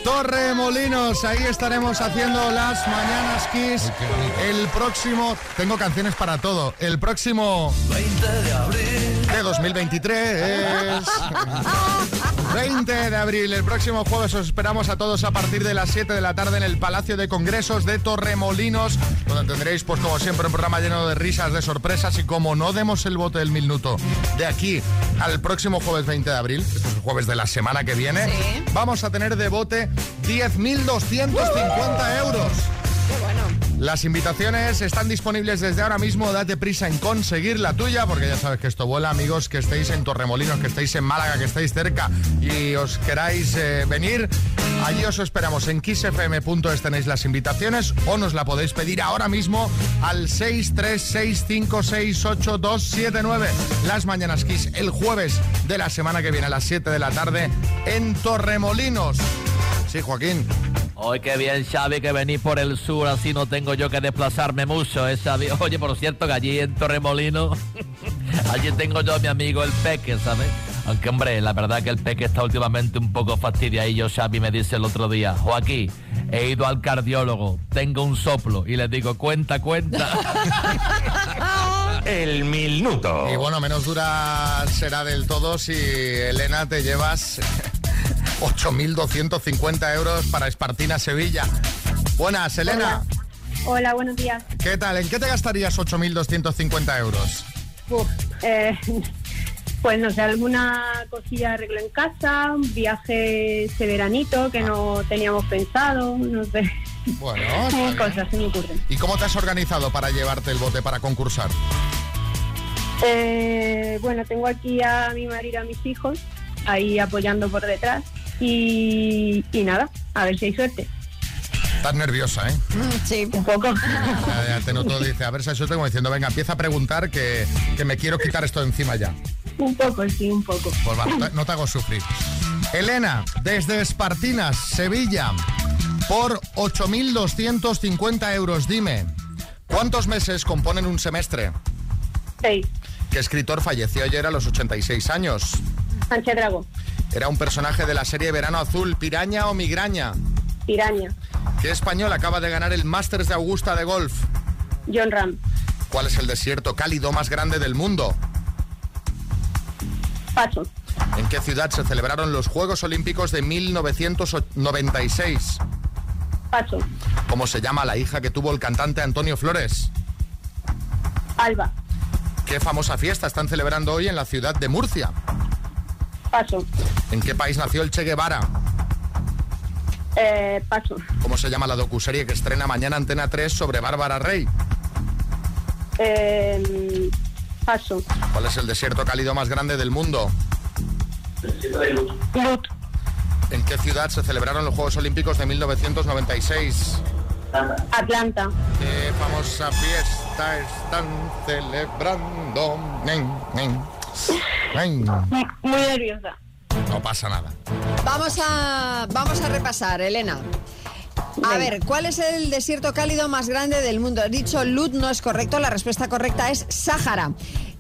malagueño. Torre Molinos, ahí estaremos haciendo las Mañanas Kiss. El próximo, tengo canciones para todo. El próximo 20 de abril. de 2023. 20 de abril, el próximo jueves os esperamos a todos a partir de las 7 de la tarde en el Palacio de Congresos de Torremolinos, donde tendréis, pues como siempre, un programa lleno de risas, de sorpresas y como no demos el bote del minuto de aquí al próximo jueves 20 de abril, este es el jueves de la semana que viene, vamos a tener de bote 10.250 euros. Las invitaciones están disponibles desde ahora mismo. Date prisa en conseguir la tuya, porque ya sabes que esto vuela, amigos, que estéis en Torremolinos, que estéis en Málaga, que estéis cerca y os queráis eh, venir. Allí os esperamos en kissfm.es tenéis las invitaciones o nos la podéis pedir ahora mismo al 636568279. Las mañanas Kiss el jueves de la semana que viene a las 7 de la tarde en Torremolinos. Sí, Joaquín. Hoy qué bien, Xavi, que venís por el sur, así no tengo yo que desplazarme mucho, ¿eh, Xavi? Oye, por cierto, que allí en Torremolino, allí tengo yo a mi amigo el Peque, ¿sabes? Aunque, hombre, la verdad que el Peque está últimamente un poco fastidiadillo, Xavi me dice el otro día, Joaquín, he ido al cardiólogo, tengo un soplo, y le digo, cuenta, cuenta. El minuto. Y bueno, menos dura será del todo si Elena te llevas 8.250 euros para Espartina Sevilla. Buenas, Elena. Hola, buenos días. ¿Qué tal? ¿En qué te gastarías 8.250 euros? Uf, eh, pues no sé, alguna cosilla de arreglo en casa, un viaje ese veranito que no teníamos pensado, no sé. Bueno, cosas se me ocurren. ¿Y cómo te has organizado para llevarte el bote para concursar? Eh, bueno, tengo aquí a mi marido, a mis hijos, ahí apoyando por detrás. Y, y nada, a ver si hay suerte. Estás nerviosa, ¿eh? Sí, un poco. Ya, ya te noto, dice, a ver si hay suerte, como diciendo, venga, empieza a preguntar que, que me quiero quitar esto de encima ya. un poco, sí, un poco. Pues va, no te- no te hago sufrir. Elena, desde Espartinas, Sevilla, por 8.250 euros, dime, ¿cuántos meses componen un semestre? Seis. ¿Qué escritor falleció ayer a los 86 años? Sánchez Drago, ¿Era un personaje de la serie Verano Azul, Piraña o Migraña? Piraña, ¿Qué español acaba de ganar el Masters de Augusta de golf? John Ram, ¿Cuál es el desierto cálido más grande del mundo? Paso, ¿En qué ciudad se celebraron los Juegos Olímpicos de 1996? Paso, ¿Cómo se llama la hija que tuvo el cantante Antonio Flores? Alba, ¿Qué famosa fiesta están celebrando hoy en la ciudad de Murcia? Paso, ¿En qué país nació el Che Guevara? eh, Paso, ¿Cómo se llama la docuserie que estrena mañana Antena 3 sobre Bárbara Rey? eh, Paso, ¿Cuál es el desierto cálido más grande del mundo? Lut, ¿En qué ciudad se celebraron los Juegos Olímpicos de 1996? Atlanta, ¿Qué famosa fiesta están celebrando? Nen, nen. Muy, muy nerviosa. No pasa nada. Vamos a, vamos a repasar, Elena. A ver, ¿cuál es el desierto cálido más grande del mundo? He dicho Lut, no es correcto, la respuesta correcta es Sáhara.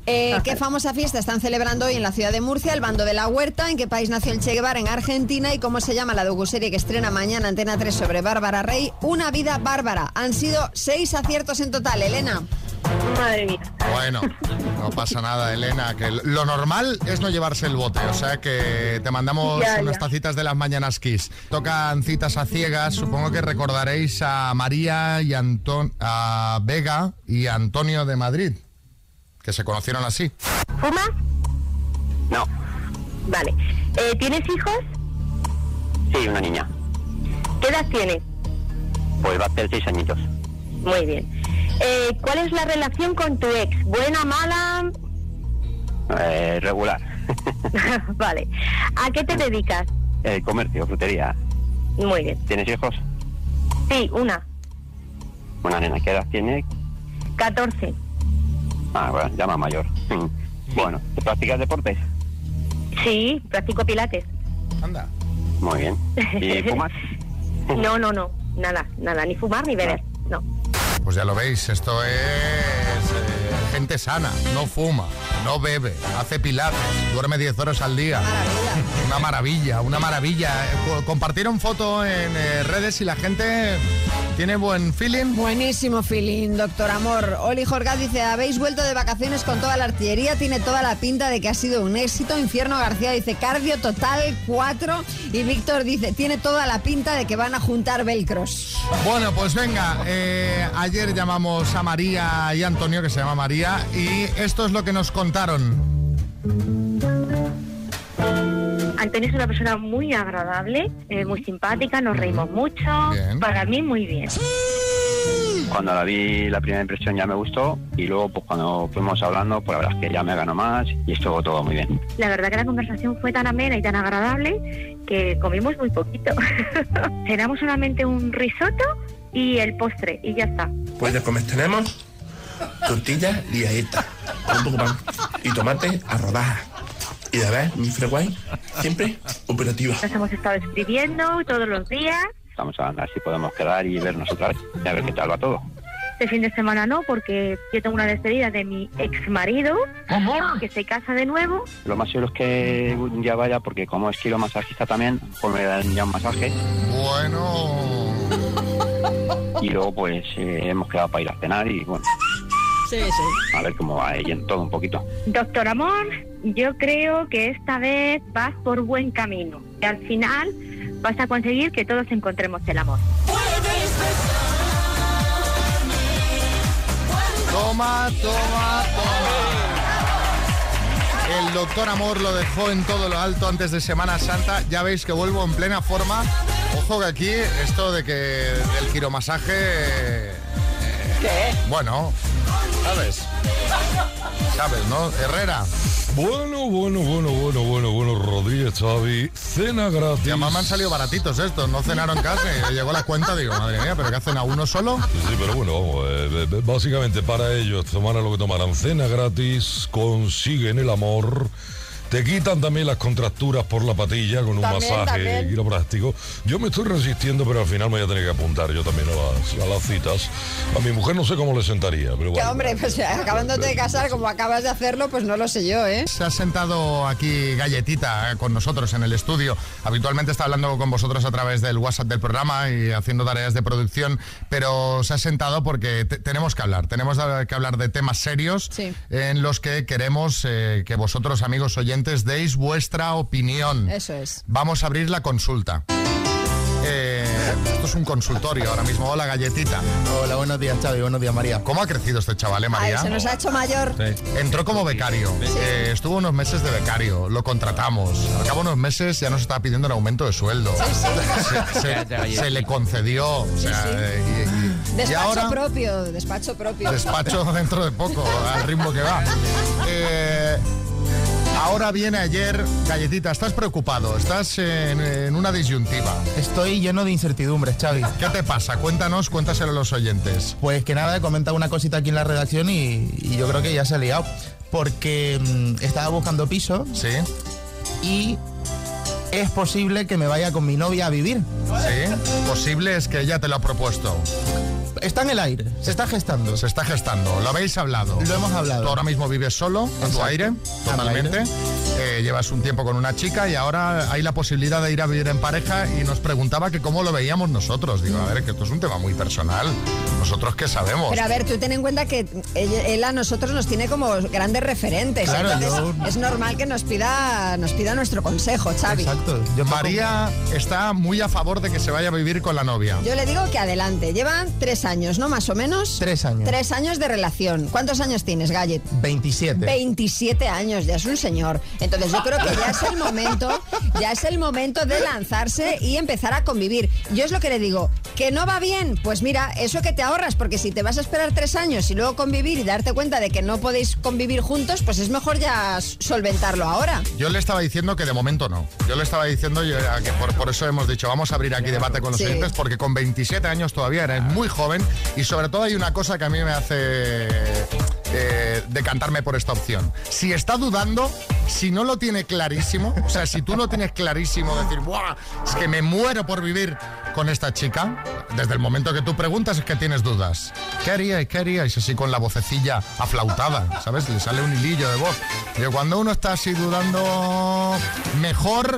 Eh, ¿Qué famosa fiesta están celebrando hoy en la ciudad de Murcia? El bando de la huerta. ¿En qué país nació el Che Guevara? En Argentina. ¿Y cómo se llama la docuserie que estrena mañana Antena 3 sobre Bárbara Rey? Una vida bárbara. Han sido seis aciertos en total, Elena. Madre mía. Bueno, no pasa nada, Elena, que lo normal es no llevarse el bote, o sea que te mandamos Ya, unas ya. tacitas de las mañanas Kiss. Tocan citas a ciegas, supongo que recordaréis a María y Anton a Vega y a Antonio de Madrid, que se conocieron así. ¿Fumas? No, Vale. Eh, ¿Tienes hijos? sí, una niña. ¿Qué edad tienes? Pues va a hacer seis añitos. Muy bien. Eh, ¿Cuál es la relación con tu ex? ¿Buena, mala? Eh, regular. vale. ¿A qué te dedicas? El comercio, frutería. Muy bien. ¿Tienes hijos? Sí, una. Una nena, ¿qué edad tiene? 14. Ah, bueno, ya más mayor. Bueno, ¿te practicas deportes? Sí, practico pilates. Anda. Muy bien. ¿Y fumas? No, no, no. Nada, nada. Ni fumar ni beber. Pues ya lo veis, esto es eh, gente sana, no fuma, no bebe, hace pilates, duerme 10 horas al día. Una maravilla, una maravilla. Eh, co- Compartieron foto en eh, redes y la gente tiene buen feeling. Buenísimo feeling, doctor Amor. Oli Jorgat dice, habéis vuelto de vacaciones con toda la artillería, tiene toda la pinta de que ha sido un éxito. Infierno García dice, cardio total 4. Y Víctor dice, tiene toda la pinta de que van a juntar velcros. Bueno, pues venga, eh, ayer llamamos a María y Antonio, que se llama María, y esto es lo que nos contaron. Antonio es una persona muy agradable, eh, muy simpática, nos reímos mucho. Para mí, muy bien. Cuando la vi, la primera impresión ya me gustó y luego pues cuando fuimos hablando, pues la verdad es que ya me ganó más y estuvo todo muy bien. La verdad que la conversación fue tan amena y tan agradable que comimos muy poquito. Cenamos solamente un risotto y el postre y ya está. Pues de comer tenemos tortillas liaditas, con un poco de pan y tomate a rodajas. Y ver, mi freeway siempre operativa. Nos hemos estado escribiendo todos los días. Estamos a ver si podemos quedar y vernos otra vez y a ver qué tal va todo. Este fin de semana no, porque yo tengo una despedida de mi ex marido, que se casa de nuevo. Lo más seguro es que un día vaya porque como es masajista también, pues me dan ya un masaje Bueno. y luego pues eh, hemos quedado para ir a cenar y bueno, Sí, sí. a ver cómo va yendo todo un poquito. Doctor Amor, yo creo que esta vez vas por buen camino. Y al final vas a conseguir que todos encontremos el amor. Toma, toma, toma. El doctor Amor lo dejó en todo lo alto antes de Semana Santa. Ya veis que vuelvo en plena forma. Ojo que aquí esto de que del quiromasaje... ¿Qué? Bueno, ¿sabes? ¿Sabes, no? Herrera. Bueno, bueno, bueno, bueno, bueno, bueno, Rodríguez, Xavi, cena gratis. Ya mamá han salido baratitos estos, no cenaron casi. Le llegó la cuenta, digo, madre mía, pero ¿qué hacen a uno solo? Sí, pero bueno, vamos, eh, básicamente para ellos tomaran lo que tomaran cena gratis, consiguen el amor, te quitan también las contracturas por la patilla con un También, masaje también. quiropráctico. Yo me estoy resistiendo, pero al final me voy a tener que apuntar yo también a las, a las citas. A mi mujer no sé cómo le sentaría, pero Que bueno. hombre, pues acabándote de casar como acabas de hacerlo, pues no lo sé yo, ¿eh? Se ha sentado aquí Galletita eh, con nosotros en el estudio. Habitualmente está hablando con vosotros a través del WhatsApp del programa y haciendo tareas de producción, pero se ha sentado porque te- tenemos que hablar. Tenemos que hablar de temas serios en los que queremos eh, que vosotros, amigos oyentes, deis vuestra opinión. Eso es. Vamos a abrir la consulta. Eh, esto es un consultorio ahora mismo. Hola, Galletita. Hola, buenos días, Xavi. Buenos días, María. ¿Cómo ha crecido este chaval, eh, Ay, María? se nos ha hecho mayor. Entró como becario. Eh, estuvo unos meses de becario. Lo contratamos. Al cabo de unos meses ya nos estaba pidiendo un aumento de sueldo. Se, se- se le concedió. O sea, eh, y, Despacho ahora propio, despacho propio. despacho dentro de poco, al ritmo que va. Ahora viene ayer, Galletita, estás preocupado, estás en, en una disyuntiva. Estoy lleno de incertidumbres, Xavi. ¿Qué te pasa? Cuéntanos, cuéntaselo a los oyentes. Pues que nada, he comentado una cosita aquí en la redacción y, y yo creo que ya se ha liado. Porque mm, estaba buscando piso. Sí. Y es posible que me vaya con mi novia a vivir. Sí. Posible es que ella te lo ha propuesto. Está en el aire, se está gestando. Se está gestando, lo habéis hablado. Lo hemos hablado. Tú ahora mismo vives solo, a tu aire, totalmente. aire. Eh, llevas un tiempo con una chica y ahora hay la posibilidad de ir a vivir en pareja y nos preguntaba que cómo lo veíamos nosotros. Digo, a ver, que esto es un tema muy personal. ¿Nosotros qué sabemos? Pero a ver, tú ten en cuenta que él, él a nosotros nos tiene como grandes referentes. Claro, entonces yo- es normal que nos pida, nos pida nuestro consejo, Xavi. Exacto. María está muy a favor de que se vaya a vivir con la novia. Yo le digo que adelante. Llevan tres años, ¿no? Más o menos. Tres años. Tres años de relación. ¿Cuántos años tienes, Gallet? 27. 27 años, ya es un señor. Entonces yo creo que ya es el momento, ya es el momento de lanzarse y empezar a convivir. Yo es lo que le digo, que no va bien, pues mira, eso que te ahorras, porque si te vas a esperar tres años y luego convivir y darte cuenta de que no podéis convivir juntos, pues es mejor ya solventarlo ahora. Yo le estaba diciendo que de momento no. Yo le estaba diciendo yo, que por, por eso hemos dicho, vamos a abrir aquí debate con los Sí. oyentes, porque con 27 años todavía eres muy joven y sobre todo hay una cosa que a mí me hace eh, decantarme por esta opción. Si está dudando, si no lo tiene clarísimo, o sea, si tú lo tienes clarísimo, decir, ¡buah! Es que me muero por vivir con esta chica, desde el momento que tú preguntas es que tienes dudas. ¿Qué haríais? ¿Qué haríais? Así con la vocecilla aflautada, ¿sabes? Le sale un hilillo de voz. Pero cuando uno está así dudando, mejor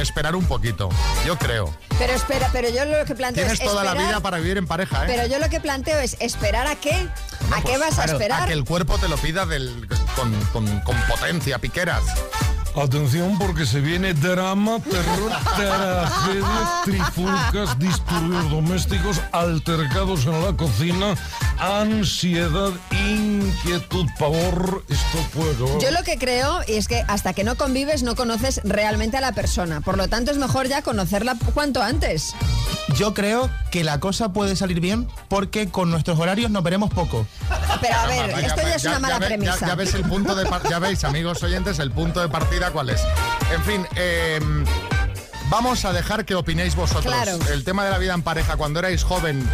esperar un poquito, yo creo. Pero espera, pero yo lo que planteo Tienes es toda la vida para vivir en pareja, ¿eh? Pero yo lo que planteo es esperar a qué? ¿A Pues, qué vas a esperar? A que el cuerpo te lo pida del- con, con- con potencia, piqueras. Atención porque se viene drama, terror, tragedia, trifulcas, disturbios domésticos, altercados en la cocina, ansiedad, inquietud, pavor. Esto puedo. Yo lo que creo es que hasta que no convives no conoces realmente a la persona. Por lo tanto, es mejor ya conocerla cuanto antes. Yo creo que la cosa puede salir bien porque con nuestros horarios nos veremos poco. Pero a ver, esto ya es una mala premisa. Ya, ves el punto de ya veis, amigos oyentes, el punto de partida cuál es. En fin, eh, vamos a dejar que opinéis vosotros. Claro. El tema de la vida en pareja, cuando erais joven,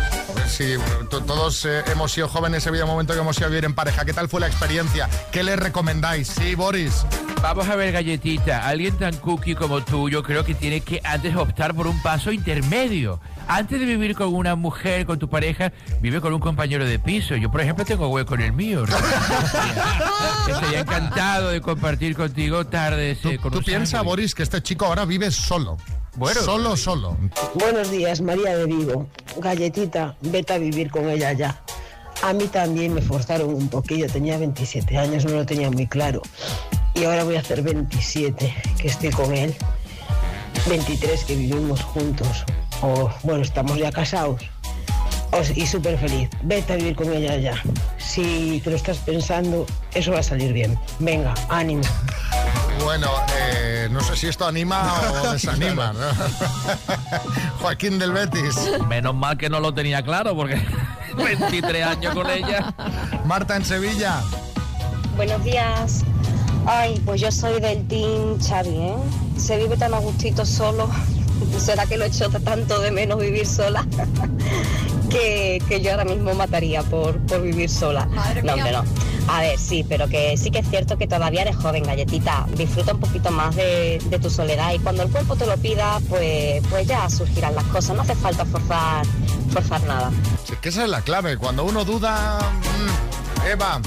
si to- todos eh, hemos sido jóvenes, un momento que hemos ido a vivir en pareja. ¿Qué tal fue la experiencia? ¿Qué les recomendáis? Sí, Boris. Vamos a ver, galletita. Alguien tan cookie como tú, yo creo que tiene que antes optar por un paso intermedio. Antes de vivir con una mujer, con tu pareja, vive con un compañero de piso. Yo, por ejemplo, tengo hueco en el mío. Estaría encantado de compartir contigo tardes eh, con Tú un piensas. Boris, que este chico ahora vive solo. Bueno. Solo, solo. Buenos días, María de Vigo. Galletita, vete a vivir con ella ya. A mí también me forzaron un poquillo, tenía 27 años, no lo tenía muy claro. Y ahora voy a hacer 27, que estoy con él. 23 que vivimos juntos. O bueno, estamos ya casados. O- y súper feliz. Vete a vivir con ella ya. Si te lo estás pensando, eso va a salir bien. Venga, ánimo. Bueno, eh, no sé si esto anima o desanima. ¿no? Joaquín del Betis. Menos mal que no lo tenía claro porque 23 años con ella. Marta en Sevilla. Buenos días. Ay, pues yo soy del Team Xavi, ¿eh? Se vive tan a gustito solo. ¿Será que lo echo tanto de menos vivir sola? que, que yo ahora mismo mataría por, por vivir sola. no, hombre, no. A ver, sí, pero que sí que es cierto que todavía eres joven, galletita. Disfruta un poquito más de, de tu soledad y cuando el cuerpo te lo pida, pues, pues ya surgirán las cosas. No hace falta forzar, forzar nada. Sí, que esa es la clave. Cuando uno duda. mm, Eva.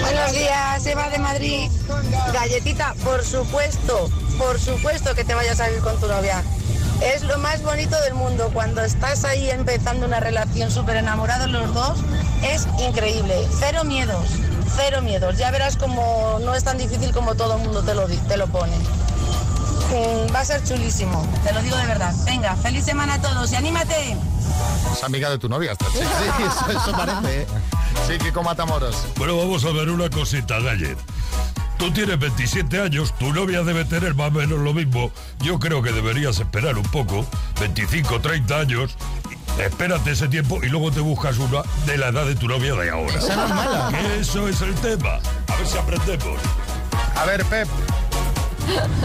Buenos días, Eva de Madrid. Galletita, por supuesto, por supuesto que te vayas a vivir con tu novia. Es lo más bonito del mundo. Cuando estás ahí empezando una relación súper enamorados los dos, es increíble. Cero miedos, cero miedos. Ya verás como no es tan difícil como todo el mundo te lo, te lo pone. Mm, Va a ser chulísimo, te lo digo de verdad. Venga, feliz semana a todos y anímate. Es amiga de tu novia esta chica. Sí, eso, eso parece. ¿eh? Sí, Kiko Matamoros. Bueno, vamos a ver una cosita, Gallet. Tú tienes 27 años, tu novia debe tener más o menos lo mismo. Yo creo que deberías esperar un poco, 25, 30 años. Espérate ese tiempo y luego te buscas una de la edad de tu novia de ahora. Esa no es mala. Que Eso es el tema. A ver si aprendemos. A ver, Pep.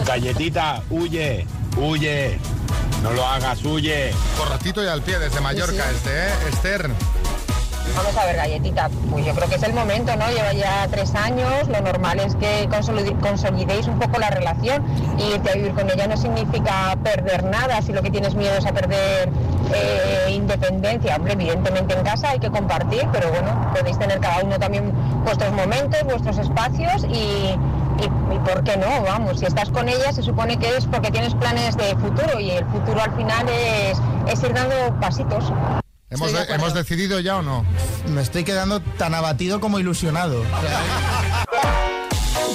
Galletita, huye, huye. No lo hagas, huye. Corratito y al pie desde Mallorca este, ¿eh? Esther. Vamos a ver, galletita, pues yo creo que es el momento, ¿no? Lleva ya tres años, lo normal es que consolidéis un poco la relación y irte vivir con ella no significa perder nada, si lo que tienes miedo es a perder eh, independencia, hombre, evidentemente en casa hay que compartir, pero bueno, podéis tener cada uno también vuestros momentos, vuestros espacios y, y, y por qué no, vamos, si estás con ella se supone que es porque tienes planes de futuro y el futuro al final es, es ir dando pasitos. ¿Hemos, de. ¿Hemos decidido ya o no? Me estoy quedando tan abatido como ilusionado.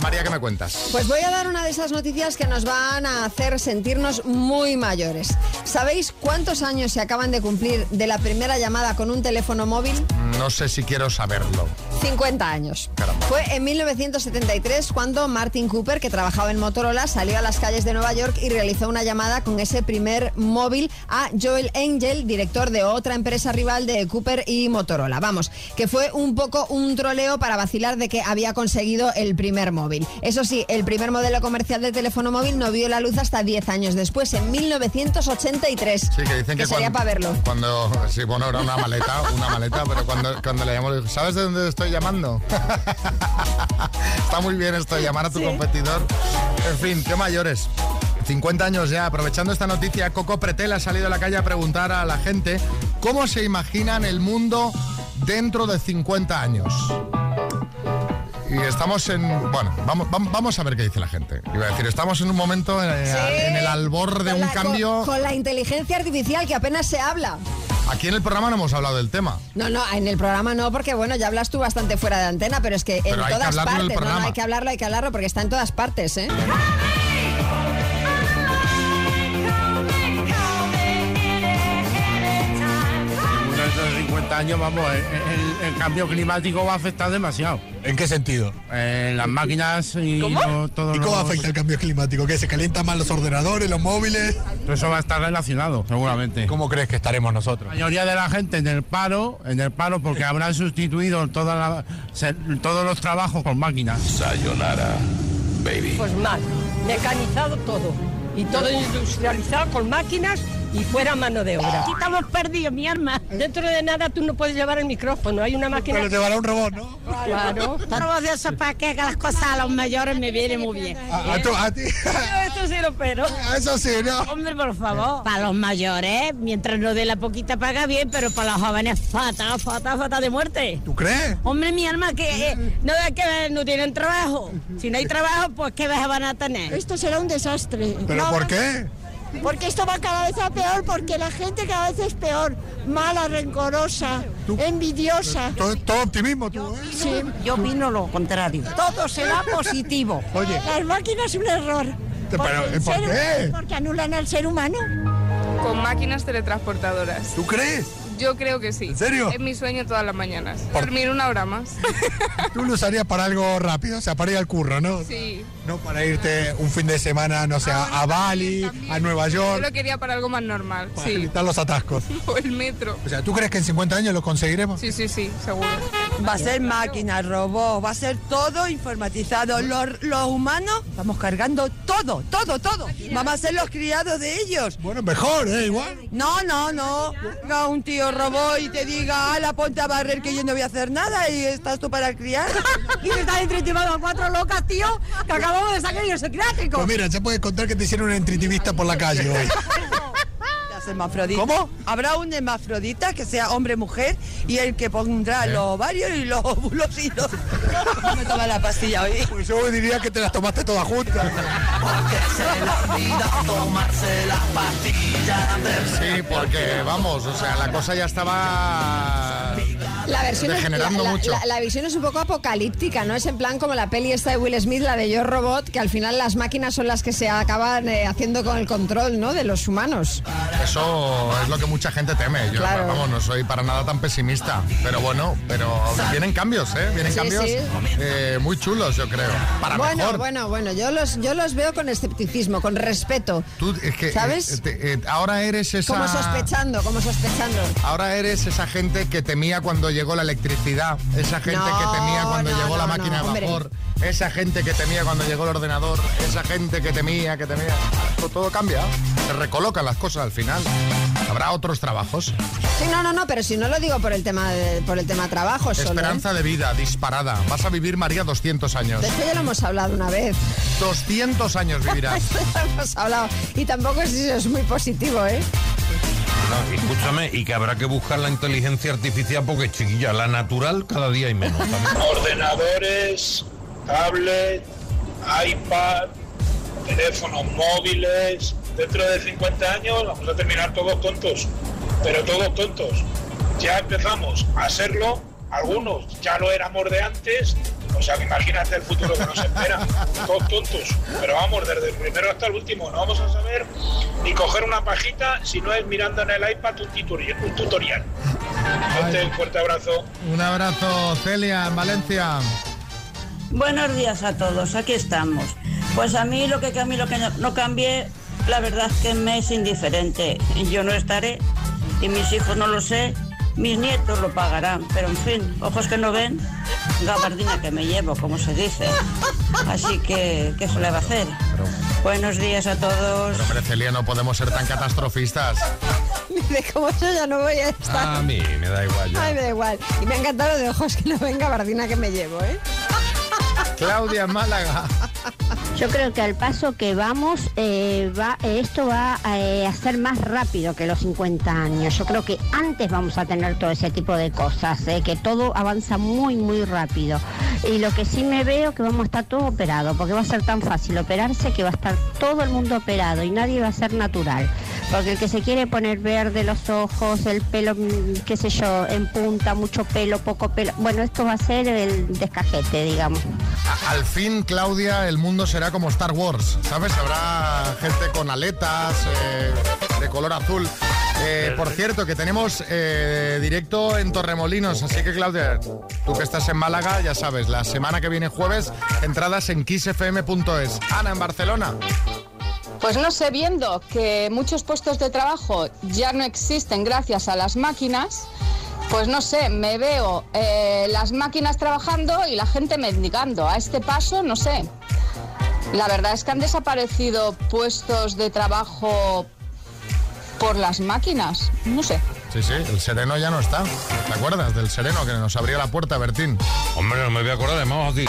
María, ¿qué me cuentas? Pues voy a dar una de esas noticias que nos van a hacer sentirnos muy mayores. ¿Sabéis cuántos años se acaban de cumplir de la primera llamada con un teléfono móvil? No sé si quiero saberlo. 50 años. Caramba. Fue en 1973 cuando Martin Cooper, que trabajaba en Motorola, salió a las calles de Nueva York y realizó una llamada con ese primer móvil a Joel Angel, director de otra empresa rival de Cooper y Motorola. Vamos, que fue un poco un troleo para vacilar de que había conseguido el primer móvil. Eso sí, el primer modelo comercial de teléfono móvil no vio la luz hasta 10 años después, en 1983. Sí, que dicen que, sería cuan- para verlo. Cuando, sí, bueno, era una maleta, una maleta, pero cuando, cuando le digo, ¿sabes de dónde estoy llamando? Está muy bien esto, llamar a tu Sí. competidor. En fin, qué mayores. 50 años ya, aprovechando esta noticia, Coco Pretel ha salido a la calle a preguntar a la gente cómo se imaginan el mundo dentro de 50 años. Y estamos en. Bueno, vamos, vam- vamos a ver qué dice la gente. Iba a decir, estamos en un momento eh, Sí. en el albor de un la- cambio. Con, con la inteligencia artificial que apenas se habla. Aquí en el programa no hemos hablado del tema. No, no, en el programa no, porque bueno, ya hablas tú bastante fuera de antena, pero es que en que todas hablarlo en partes. No, no, hay que hablarlo, hay que hablarlo, porque está en todas partes, ¿eh? vamos, eh, eh, el, cambio climático va a afectar demasiado. ¿En qué sentido? Eh, las máquinas y ¿Cómo? ¿Y cómo los... afecta el cambio climático? ¿Que se calientan más los ordenadores, los móviles? Eso va a estar relacionado, seguramente. ¿Cómo crees que estaremos nosotros? La mayoría de la gente en el paro, en el paro porque habrán sustituido toda la, todos los trabajos por máquinas. Sayonara, baby. Pues mal, mecanizado todo. Y todo industrializado con máquinas y fuera mano de obra. Aquí estamos perdidos, mi arma. Dentro de nada tú no puedes llevar el micrófono, hay una máquina... Pero te llevará un robot, ¿no? Claro. Robos de esos para que las cosas a los mayores me viene muy bien. A, a tu- a ti. Sí lo espero. Eso sí, ¿no? Hombre, por favor. Para los mayores, mientras no dé la poquita paga bien, pero para los jóvenes, fata, fata, fata de muerte. ¿Tú crees? Hombre, mi alma, que eh, no es que no tienen trabajo. Si no hay trabajo, pues ¿qué van a tener? Esto será un desastre. ¿Pero por qué? Porque esto va cada vez a peor, porque la gente cada vez es peor. Mala, rencorosa, envidiosa. Todo, todo optimismo, tú, ¿eh? Sí. Yo opino lo contrario. Todo será positivo. Oye, Las máquinas es un error. Porque el ¿por ser- qué? Porque anulan al ser humano. Con máquinas teletransportadoras. ¿Tú crees? Yo creo que sí. ¿En serio? Es mi sueño todas las mañanas. Por- Dormir una hora más. Tú lo usarías para algo rápido, o sea, para ir al curro, ¿no? Sí. No para irte un fin de semana, no sé, a, a Bali, a Nueva Yo York, lo quería para algo más normal. para Sí. evitar los atascos. O el metro. O sea, ¿tú crees que en 50 años lo conseguiremos? Sí, sí, sí, seguro. Va a ser máquinas, robots, va a ser todo informatizado. Los, los humanos vamos cargando todo, todo, todo. Vamos a ser los criados de ellos. Bueno, mejor, ¿eh? Igual. No, no, no. Un tío robot y te diga, ala, ponte a barrer que yo no voy a hacer nada y estás tú para criar. Y te estás entretimando a cuatro locas, tío, que acabamos de sacar psiquiátrico. Pues mira, ya puedes contar que te hicieron un entritivista por la calle hoy. Las hermafroditas. ¿Cómo? Habrá un hermafrodita que sea hombre-mujer y el que pondrá los ovarios y los óvulos y los... No me toma la pastilla hoy. Pues yo diría que te las tomaste todas juntas. Sí, porque vamos, o sea, la cosa ya estaba La versión es, la, mucho. la- la visión es un poco apocalíptica, ¿no? Es en plan como la peli esta de Will Smith, la de Yo Robot, que al final las máquinas son las que se acaban eh, haciendo con el control, ¿no? De los humanos. Eso es lo que mucha gente teme. Yo, Claro. vamos, no soy para nada tan pesimista. Pero bueno, pero vienen cambios, ¿eh? Vienen Sí, cambios sí. eh, muy chulos, yo creo. Para bueno, mejor. bueno, bueno, yo los, yo los veo con escepticismo, con respeto. Tú, es que, ¿Sabes? eh, te- eh, ahora eres esa... Como sospechando, como sospechando. Ahora eres esa gente que temía cuando llegó la electricidad, esa gente No, que temía cuando no, llegó la máquina de hombre. vapor, esa gente que temía cuando llegó el ordenador, esa gente que temía, que temía. Todo, todo cambia, se recolocan las cosas al final. Habrá otros trabajos. Sí, no, no, no, pero si no lo digo por el tema de- por el tema trabajo solo. ¿eh? Esperanza de vida disparada. Vas a vivir, María, 200 años. De esto ya lo hemos hablado una vez. 200 años vivirás. Esto ya lo hemos hablado. Y tampoco es, es muy positivo, ¿eh? Escúchame, y que habrá que buscar la inteligencia artificial porque, chiquilla, la natural cada día hay menos. Ordenadores, tablet, iPad, teléfonos móviles. Dentro de 50 años vamos a terminar todos tontos, pero todos tontos. Ya empezamos a serlo, algunos ya lo éramos de antes, o sea que imagínate el futuro que nos espera. Todos tontos, pero vamos, desde el primero hasta el último, no vamos a saber ni coger una pajita si no es mirando en el iPad un tutorial. Un tutorial. Gente, un fuerte abrazo. Un abrazo, Celia, en Valencia. Buenos días a todos, aquí estamos. Pues a mí lo que a mí lo que no, no cambie, la verdad es que me es indiferente. Yo no estaré y mis hijos no lo sé, mis nietos lo pagarán, pero en fin, ojos que no ven, gabardina que me llevo, como se dice. Así que, ¿qué se le va a hacer? Buenos días a todos. Pero, hombre, Celia, no podemos ser tan catastrofistas. Dice, como yo ya no voy a estar. A mí me da igual ya. Ay, me da igual. Y me ha encantado lo de ojos que no ven gabardina que me llevo, ¿eh? Claudia, Málaga. Yo creo que al paso que vamos, eh, eh, esto va eh, a ser más rápido que los 50 años. Yo creo que antes vamos a tener todo ese tipo de cosas, eh, que todo avanza muy, muy rápido. Y lo que sí me veo que vamos a estar todo operado, porque va a ser tan fácil operarse que va a estar todo el mundo operado y nadie va a ser natural. Porque el que se quiere poner verde los ojos, el pelo, mm, qué sé yo, en punta, mucho pelo, poco pelo, bueno, esto va a ser el descajete, digamos. Al fin, Claudia, el mundo será como Star Wars, ¿sabes? Habrá gente con aletas eh, de color azul. Eh, por cierto, que tenemos eh, directo en Torremolinos, así que Claudia, tú que estás en Málaga, ya sabes, la semana que viene jueves, entradas en kissfm.es. Ana, en Barcelona. Pues no sé, viendo que muchos puestos de trabajo ya no existen gracias a las máquinas, pues no sé, me veo eh, las máquinas trabajando y la gente mendigando. A este paso, no sé. La verdad es que han desaparecido puestos de trabajo por las máquinas. No sé. Sí, sí, el sereno ya no está. ¿Te acuerdas del sereno que nos abría la puerta, Bertín? Hombre, no me voy a acordar, además así.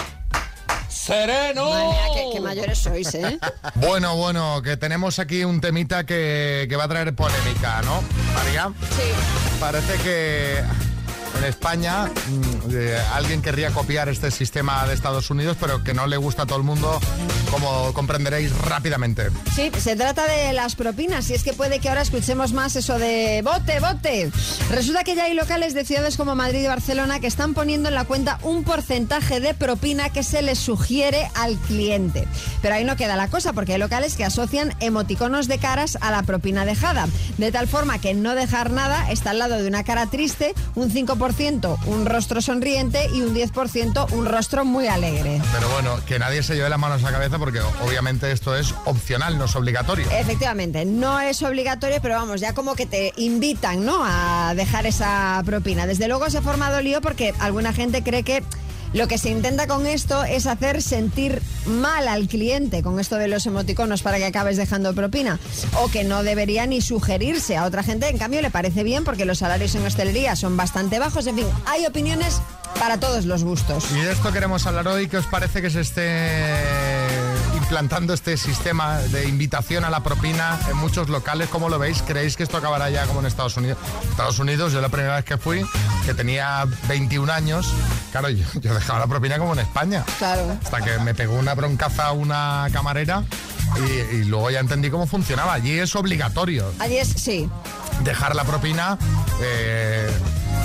¡Sereno! Madre mía, qué, qué mayores sois, ¿eh? Bueno, bueno, que tenemos aquí un temita que, que va a traer polémica, ¿no, María? Sí. Parece que en España mm, alguien querría copiar este sistema de Estados Unidos, pero que no le gusta a todo el mundo, como comprenderéis rápidamente. Sí, se trata de las propinas y es que puede que ahora escuchemos más eso de bote, bote. Resulta que ya hay locales de ciudades como Madrid y Barcelona que están poniendo en la cuenta un porcentaje de propina que se les sugiere al cliente. Pero ahí no queda la cosa porque hay locales que asocian emoticonos de caras a la propina dejada. De tal forma que no dejar nada está al lado de una cara triste, un 5% un rostro sonriente y un 10% un rostro muy alegre. Pero bueno, que nadie se lleve las manos a la cabeza porque obviamente esto es opcional, no es obligatorio. Efectivamente, no es obligatorio, pero vamos, ya como que te invitan, ¿no? A dejar esa propina. Desde luego se ha formado lío porque alguna gente cree que lo que se intenta con esto es hacer sentir mal al cliente con esto de los emoticonos para que acabes dejando propina o que no debería ni sugerirse a otra gente. En cambio, le parece bien porque los salarios en hostelería son bastante bajos. En fin, hay opiniones para todos los gustos. Y de esto queremos hablar hoy. ¿Qué os parece que se esté implantando este sistema de invitación a la propina en muchos locales? ¿Cómo lo veis? ¿Creéis que esto acabará ya como en Estados Unidos? Estados Unidos, yo la primera vez que fui, que tenía 21 años, claro, yo, yo dejaba la propina como en España. Claro. Hasta que me pegó una broncaza una camarera y, y luego ya entendí cómo funcionaba. Allí es obligatorio Allí es, sí. dejar la propina, eh,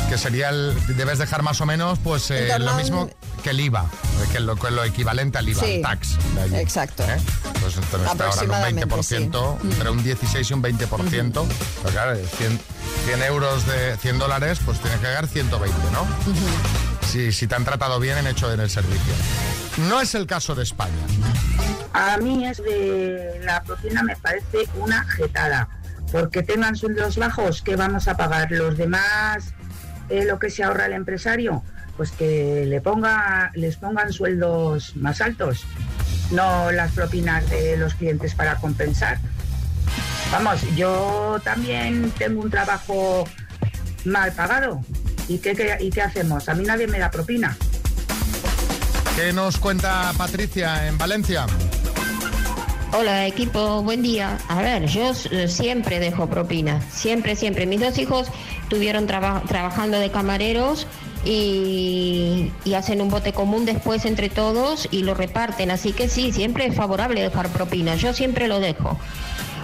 que sería el. Debes dejar más o menos, pues eh, lo mismo que el IVA, eh, que es lo, que es lo equivalente al IVA, Sí, el tax. de allí, exacto. ¿eh? Pues está ahora en un Aproximadamente, 20%, entre un 16 y un 20%. Pero claro, 100, 100 euros de 100 dólares, pues tienes que pagar 120, ¿no? Si, si te han tratado bien en hecho en el servicio. No es el caso de España. A mí es de la propina me parece una jetada, porque tengan sueldos bajos, que vamos a pagar los demás eh, lo que se ahorra el empresario, pues que le ponga, les pongan sueldos más altos, no las propinas de los clientes para compensar. Vamos, yo también tengo un trabajo mal pagado. ¿Y qué, qué- ¿Y qué hacemos? A mí nadie me da propina. ¿Qué nos cuenta Patricia en Valencia? Hola equipo, buen día. A ver, yo eh, siempre dejo propina, siempre, siempre. Mis dos hijos estuvieron traba- trabajando de camareros y, y hacen un bote común después entre todos y lo reparten, así que sí, siempre es favorable dejar propina, yo siempre lo dejo.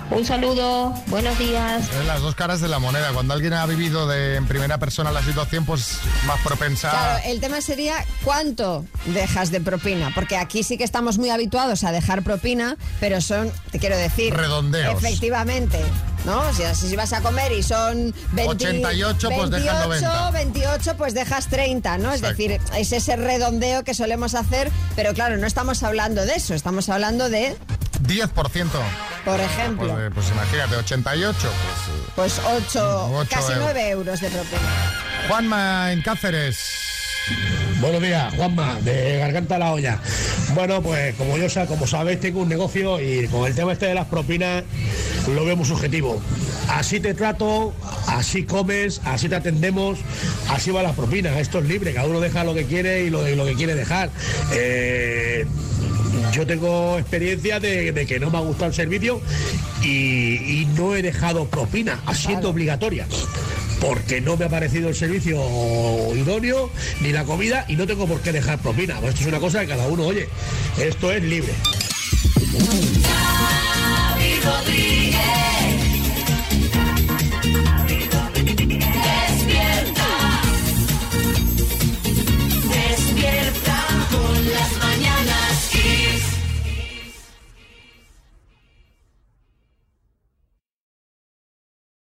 Un saludo, buenos días. Es las dos caras de la moneda. Cuando alguien ha vivido de, en primera persona la situación, pues más propensa. Claro, el tema sería cuánto dejas de propina, porque aquí sí que estamos muy habituados a dejar propina, pero son, te quiero decir, Redondeos. Efectivamente, ¿no? O sea, si vas a comer y son 20 88, pues dejas 90. 28, pues dejas 30, ¿no? Es decir, es ese redondeo que solemos hacer, pero claro, no estamos hablando de eso, estamos hablando de, 10%. por ejemplo, Pues, eh, pues imagínate, 88. Pues, pues 8, Ocho casi euros. 9 euros de propina. Juanma en Cáceres. Buenos días, Juanma, de Garganta a la Olla. Bueno, pues como yo sa- como sabéis, tengo un negocio y con el tema este de las propinas lo veo muy subjetivo. Así te trato, así comes, así te atendemos, así van las propinas. Esto es libre, cada uno deja lo que quiere y lo, y lo que quiere dejar. Eh, yo tengo experiencia de, de que no me ha gustado el servicio y, y no he dejado propina, haciendo obligatoria. Porque no me ha parecido el servicio idóneo ni la comida y no tengo por qué dejar propina. Pues esto es una cosa que cada uno oye. Esto es libre.